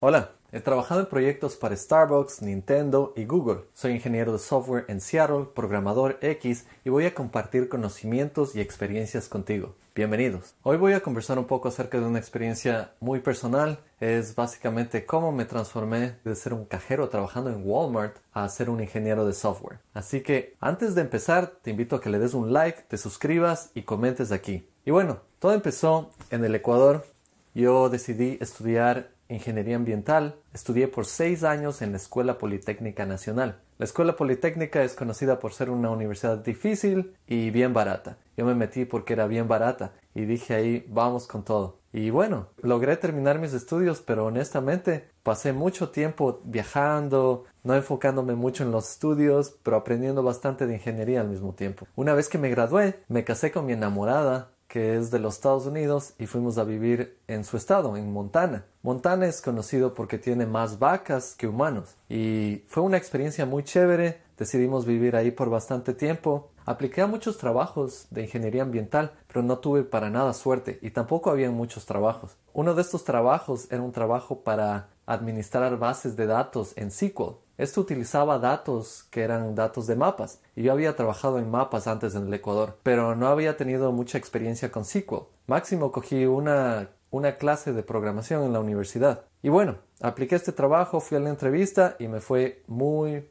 Hola, he trabajado en proyectos para Starbucks, Nintendo y Google. Soy ingeniero de software en Seattle, programador X y voy a compartir conocimientos y experiencias contigo. Bienvenidos. Hoy voy a conversar un poco acerca de una experiencia muy personal. Es básicamente cómo me transformé de ser un cajero trabajando en Walmart a ser un ingeniero de software. Así que antes de empezar, te invito a que le des un like, te suscribas y comentes aquí. Y bueno, todo empezó en el Ecuador. Yo decidí estudiar ingeniería ambiental, estudié por seis años en la Escuela Politécnica Nacional. La Escuela Politécnica es conocida por ser una universidad difícil y bien barata. Yo me metí porque era bien barata y dije ahí vamos con todo. Y bueno, logré terminar mis estudios, pero honestamente pasé mucho tiempo viajando, no enfocándome mucho en los estudios, pero aprendiendo bastante de ingeniería al mismo tiempo. Una vez que me gradué, me casé con mi enamorada que es de los Estados Unidos y fuimos a vivir en su estado, en Montana. Montana es conocido porque tiene más vacas que humanos y fue una experiencia muy chévere. Decidimos vivir ahí por bastante tiempo. Apliqué a muchos trabajos de ingeniería ambiental, pero no tuve para nada suerte y tampoco había muchos trabajos. Uno de estos trabajos era un trabajo para administrar bases de datos en SQL. Esto utilizaba datos que eran datos de mapas, y yo había trabajado en mapas antes en el Ecuador, pero no había tenido mucha experiencia con SQL. Máximo cogí una, una clase de programación en la universidad. Y bueno, apliqué este trabajo, fui a la entrevista y me fue muy.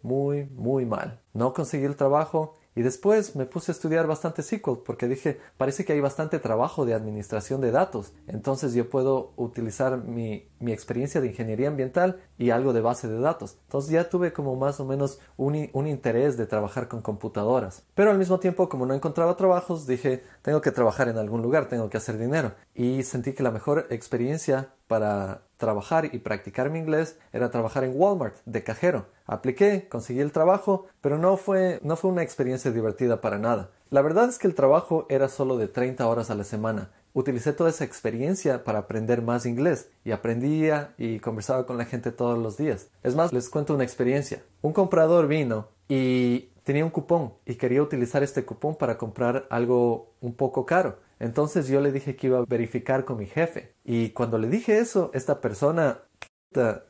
No conseguí el trabajo y después me puse a estudiar bastante SQL porque dije, parece que hay bastante trabajo de administración de datos. Entonces yo puedo utilizar mi, mi experiencia de ingeniería ambiental y algo de base de datos. Entonces ya tuve como más o menos un, un interés de trabajar con computadoras. Pero al mismo tiempo, como no encontraba trabajos, dije, tengo que trabajar en algún lugar, tengo que hacer dinero. Y sentí que la mejor experiencia para trabajar y practicar mi inglés era trabajar en Walmart de cajero. Apliqué, conseguí el trabajo, pero no fue, no fue una experiencia divertida para nada. La verdad es que el trabajo era solo de 30 horas a la semana. Utilicé toda esa experiencia para aprender más inglés y aprendía y conversaba con la gente todos los días. Es más, les cuento una experiencia. Un comprador vino y tenía un cupón y quería utilizar este cupón para comprar algo un poco caro. Entonces yo le dije que iba a verificar con mi jefe. Y cuando le dije eso, esta persona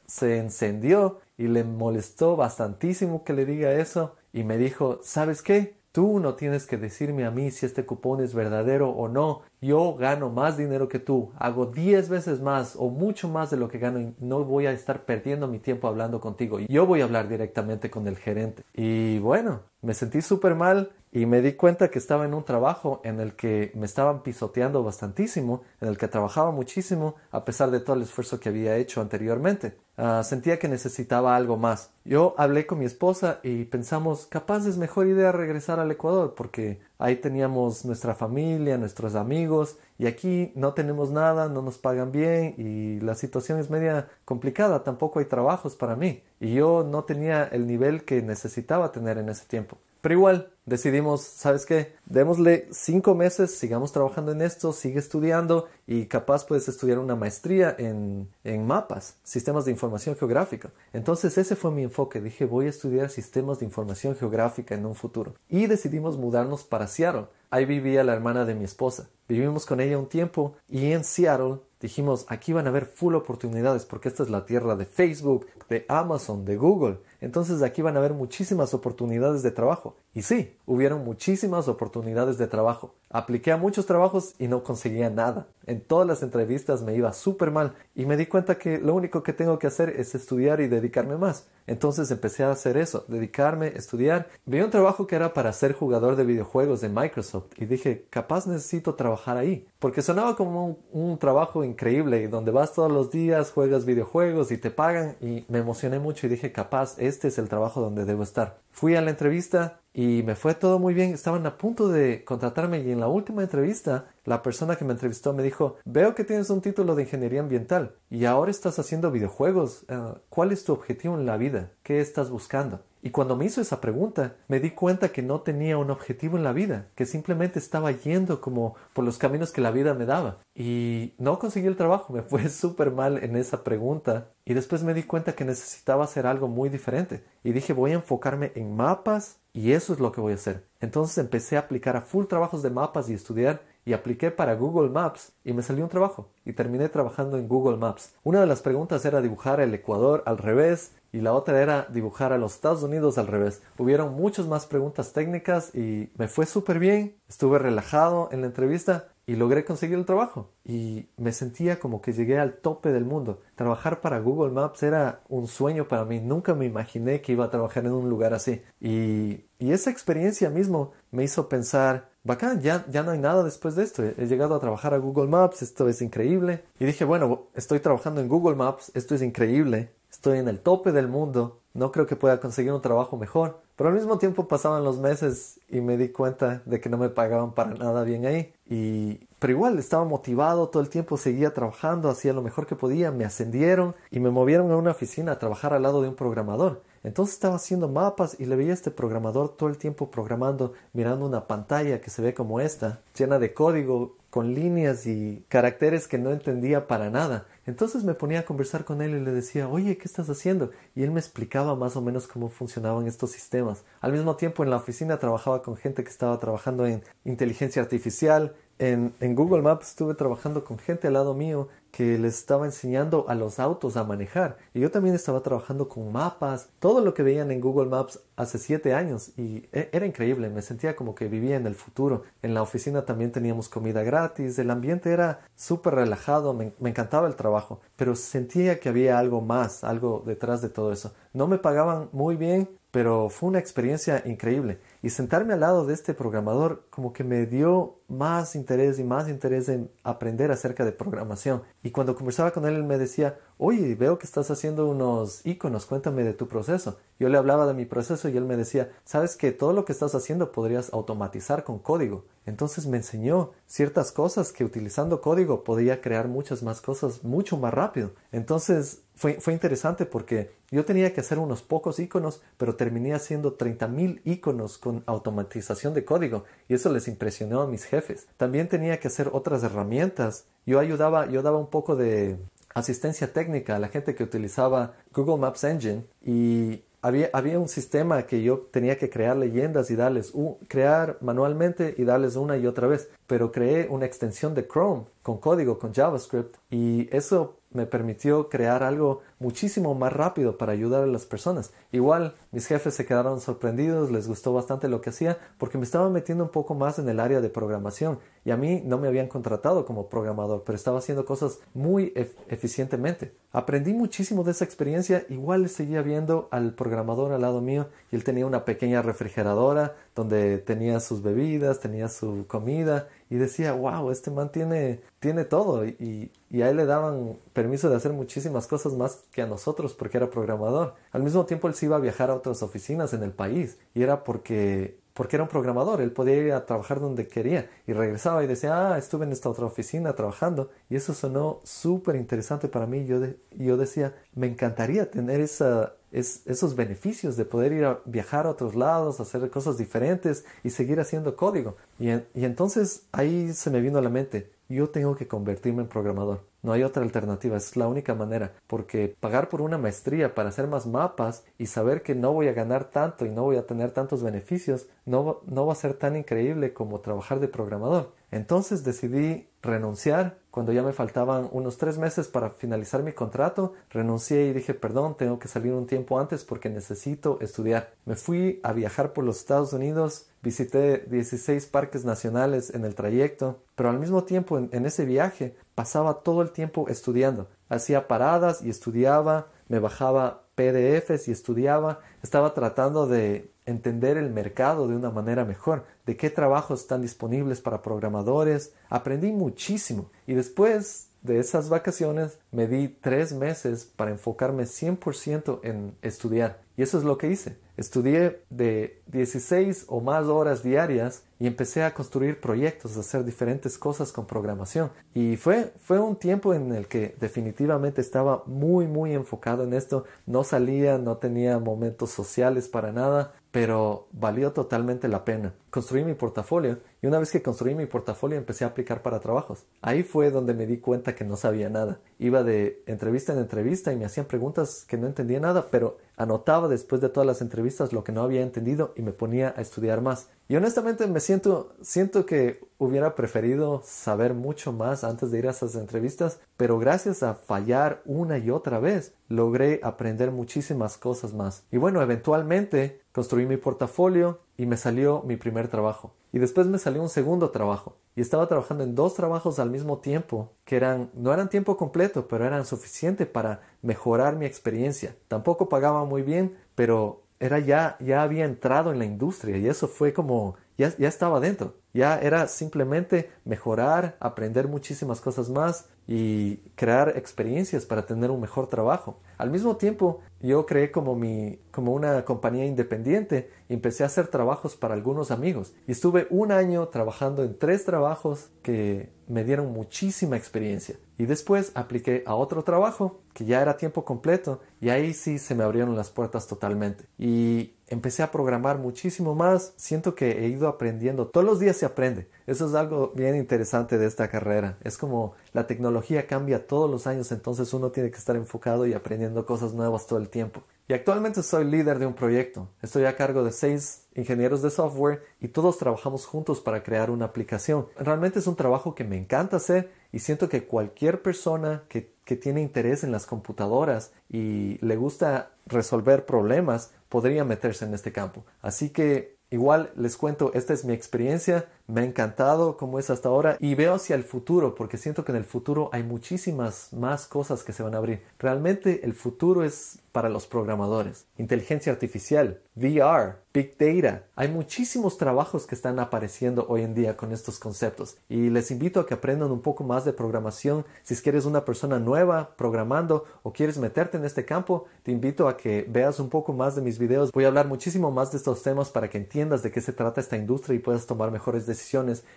se encendió y le molestó bastantísimo que le diga eso. Y me dijo, ¿sabes qué? Tú no tienes que decirme a mí si este cupón es verdadero o no. Yo gano más dinero que tú, hago 10 veces más o mucho más de lo que gano y no voy a estar perdiendo mi tiempo hablando contigo. Yo voy a hablar directamente con el gerente. Y bueno, me sentí súper mal y me di cuenta que estaba en un trabajo en el que me estaban pisoteando bastantísimo, en el que trabajaba muchísimo a pesar de todo el esfuerzo que había hecho anteriormente. Uh, sentía que necesitaba algo más. Yo hablé con mi esposa y pensamos, capaz es mejor idea regresar al Ecuador porque ahí teníamos nuestra familia, nuestros amigos y aquí no tenemos nada, no nos pagan bien y la situación es media complicada, tampoco hay trabajos para mí y yo no tenía el nivel que necesitaba tener en ese tiempo. Pero igual decidimos, ¿sabes qué? Démosle cinco meses, sigamos trabajando en esto, sigue estudiando y capaz puedes estudiar una maestría en, en mapas, sistemas de información geográfica. Entonces ese fue mi enfoque. Dije, voy a estudiar sistemas de información geográfica en un futuro. Y decidimos mudarnos para Seattle. Ahí vivía la hermana de mi esposa. Vivimos con ella un tiempo y en Seattle dijimos, aquí van a haber full oportunidades porque esta es la tierra de Facebook, de Amazon, de Google. Entonces aquí van a haber muchísimas oportunidades de trabajo. Y sí, hubieron muchísimas oportunidades de trabajo. Apliqué a muchos trabajos y no conseguía nada. En todas las entrevistas me iba súper mal y me di cuenta que lo único que tengo que hacer es estudiar y dedicarme más. Entonces empecé a hacer eso, dedicarme, estudiar. Vi un trabajo que era para ser jugador de videojuegos de Microsoft y dije, capaz necesito trabajar ahí. Porque sonaba como un, un trabajo increíble donde vas todos los días, juegas videojuegos y te pagan y me emocioné mucho y dije, capaz, este es el trabajo donde debo estar. Fui a la entrevista y me fue todo muy bien. Estaban a punto de contratarme y en la última entrevista la persona que me entrevistó me dijo, veo que tienes un título de ingeniería ambiental y ahora estás haciendo videojuegos. Uh, ¿Cuál es tu objetivo en la vida? ¿Qué estás buscando? Y cuando me hizo esa pregunta, me di cuenta que no tenía un objetivo en la vida, que simplemente estaba yendo como por los caminos que la vida me daba. Y no conseguí el trabajo, me fue súper mal en esa pregunta. Y después me di cuenta que necesitaba hacer algo muy diferente. Y dije, voy a enfocarme en mapas y eso es lo que voy a hacer. Entonces empecé a aplicar a full trabajos de mapas y estudiar y apliqué para Google Maps y me salió un trabajo y terminé trabajando en Google Maps. Una de las preguntas era dibujar el Ecuador al revés y la otra era dibujar a los Estados Unidos al revés. Hubieron muchas más preguntas técnicas y me fue súper bien. Estuve relajado en la entrevista y logré conseguir el trabajo. Y me sentía como que llegué al tope del mundo. Trabajar para Google Maps era un sueño para mí. Nunca me imaginé que iba a trabajar en un lugar así. Y, y esa experiencia mismo me hizo pensar, bacán, ya, ya no hay nada después de esto. He llegado a trabajar a Google Maps, esto es increíble. Y dije, bueno, estoy trabajando en Google Maps, esto es increíble. Estoy en el tope del mundo. No creo que pueda conseguir un trabajo mejor. Pero al mismo tiempo pasaban los meses y me di cuenta de que no me pagaban para nada bien ahí. Y, pero igual estaba motivado, todo el tiempo seguía trabajando, hacía lo mejor que podía, me ascendieron y me movieron a una oficina a trabajar al lado de un programador. Entonces estaba haciendo mapas y le veía a este programador todo el tiempo programando, mirando una pantalla que se ve como esta, llena de código, con líneas y caracteres que no entendía para nada. Entonces me ponía a conversar con él y le decía, oye, ¿qué estás haciendo? Y él me explicaba más o menos cómo funcionaban estos sistemas. Al mismo tiempo en la oficina trabajaba con gente que estaba trabajando en inteligencia artificial. En, en Google Maps estuve trabajando con gente al lado mío que les estaba enseñando a los autos a manejar. Y yo también estaba trabajando con mapas, todo lo que veían en Google Maps hace siete años. Y e, era increíble, me sentía como que vivía en el futuro. En la oficina también teníamos comida gratis, el ambiente era súper relajado, me, me encantaba el trabajo, pero sentía que había algo más, algo detrás de todo eso. No me pagaban muy bien, pero fue una experiencia increíble. Y sentarme al lado de este programador como que me dio más interés y más interés en aprender acerca de programación. Y cuando conversaba con él, él me decía, oye, veo que estás haciendo unos iconos, cuéntame de tu proceso. Yo le hablaba de mi proceso y él me decía, sabes que todo lo que estás haciendo podrías automatizar con código. Entonces me enseñó ciertas cosas que utilizando código podía crear muchas más cosas mucho más rápido. Entonces fue, fue interesante porque yo tenía que hacer unos pocos iconos, pero terminé haciendo 30.000 iconos con automatización de código y eso les impresionó a mis jefes. También tenía que hacer otras herramientas. Yo ayudaba, yo daba un poco de asistencia técnica a la gente que utilizaba Google Maps Engine y había, había, un sistema que yo tenía que crear leyendas y darles, crear manualmente y darles una y otra vez, pero creé una extensión de Chrome con código, con JavaScript y eso me permitió crear algo muchísimo más rápido para ayudar a las personas. Igual mis jefes se quedaron sorprendidos, les gustó bastante lo que hacía porque me estaba metiendo un poco más en el área de programación y a mí no me habían contratado como programador, pero estaba haciendo cosas muy eficientemente. Aprendí muchísimo de esa experiencia, igual seguía viendo al programador al lado mío y él tenía una pequeña refrigeradora donde tenía sus bebidas, tenía su comida y decía, wow, este man tiene, tiene todo y, y a él le daban permiso de hacer muchísimas cosas más que a nosotros porque era programador. Al mismo tiempo él se iba a viajar a otras oficinas en el país y era porque porque era un programador, él podía ir a trabajar donde quería y regresaba y decía, ah, estuve en esta otra oficina trabajando y eso sonó súper interesante para mí. Yo, yo decía, me encantaría tener esa, esos beneficios de poder ir a viajar a otros lados, hacer cosas diferentes y seguir haciendo código. Y, y entonces ahí se me vino a la mente, yo tengo que convertirme en programador. No hay otra alternativa, es la única manera, porque pagar por una maestría para hacer más mapas y saber que no voy a ganar tanto y no voy a tener tantos beneficios, no, no va a ser tan increíble como trabajar de programador. Entonces decidí renunciar cuando ya me faltaban unos tres meses para finalizar mi contrato. Renuncié y dije, perdón, tengo que salir un tiempo antes porque necesito estudiar. Me fui a viajar por los Estados Unidos, visité 16 parques nacionales en el trayecto, pero al mismo tiempo en, en ese viaje pasaba todo el tiempo estudiando. Hacía paradas y estudiaba, me bajaba PDFs y estudiaba, estaba tratando de entender el mercado de una manera mejor, de qué trabajos están disponibles para programadores. Aprendí muchísimo y después de esas vacaciones me di tres meses para enfocarme 100% en estudiar. Y eso es lo que hice. Estudié de 16 o más horas diarias y empecé a construir proyectos, a hacer diferentes cosas con programación. Y fue, fue un tiempo en el que definitivamente estaba muy, muy enfocado en esto. No salía, no tenía momentos sociales para nada, pero valió totalmente la pena. Construí mi portafolio Y una vez que construí mi portafolio empecé a aplicar para trabajos. Ahí fue donde me di cuenta que no sabía nada. Iba de entrevista en entrevista y me hacían preguntas que no entendía nada, pero anotaba después de todas las entrevistas lo que no había entendido y me ponía a estudiar más. Y honestamente me siento, siento que hubiera preferido saber mucho más antes de ir a esas entrevistas, pero gracias a fallar una y otra vez, logré aprender muchísimas cosas más. Y bueno, eventualmente construí mi portafolio y me salió mi primer trabajo. Y después me salió un segundo trabajo. Y estaba trabajando en dos trabajos al mismo tiempo, que eran, no eran tiempo completo, pero eran suficiente para mejorar mi experiencia. Tampoco pagaba muy bien, pero era ya, ya había entrado en la industria y eso fue como, ya, estaba dentro. Ya era simplemente mejorar, aprender muchísimas cosas más y crear experiencias para tener un mejor trabajo. Al mismo tiempo, yo creé como, mi, como una compañía independiente y empecé a hacer trabajos para algunos amigos. Y estuve un año trabajando en tres trabajos que me dieron muchísima experiencia. Y después apliqué a otro trabajo que ya era tiempo completo y ahí sí se me abrieron las puertas totalmente. Y empecé a programar muchísimo más. Siento que he ido aprendiendo. Todos los días se aprende. Eso es algo bien interesante de esta carrera. Es como la tecnología cambia todos los años, entonces uno tiene que estar enfocado y aprendiendo cosas nuevas todo el tiempo. Y actualmente soy líder de un proyecto. Estoy a cargo de seis ingenieros de software y todos trabajamos juntos para crear una aplicación. Realmente es un trabajo que me encanta hacer y siento que cualquier persona que, que tiene interés en las computadoras y le gusta resolver problemas podría meterse en este campo. Así que igual les cuento, esta es mi experiencia me ha encantado como es hasta ahora y veo hacia el futuro porque siento que en el futuro hay muchísimas más cosas que se van a abrir. Realmente el futuro es para los programadores. Inteligencia artificial, VR, Big Data. Hay muchísimos trabajos que están apareciendo hoy en día con estos conceptos y les invito a que aprendan un poco más de programación. Si eres una persona nueva programando o quieres meterte en este campo, te invito a que veas un poco más de mis videos. Voy a hablar muchísimo más de estos temas para que entiendas de qué se trata esta industria y puedas tomar mejores decisiones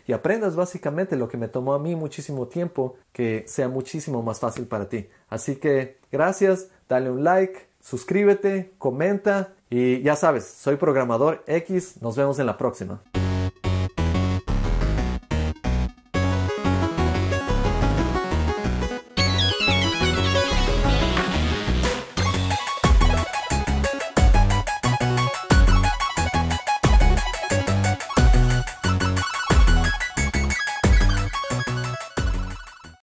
y aprendas básicamente lo que me tomó a mí muchísimo tiempo, que sea muchísimo más fácil para ti. Así que gracias, dale un like, suscríbete, comenta y ya sabes, soy programador X, nos vemos en la próxima.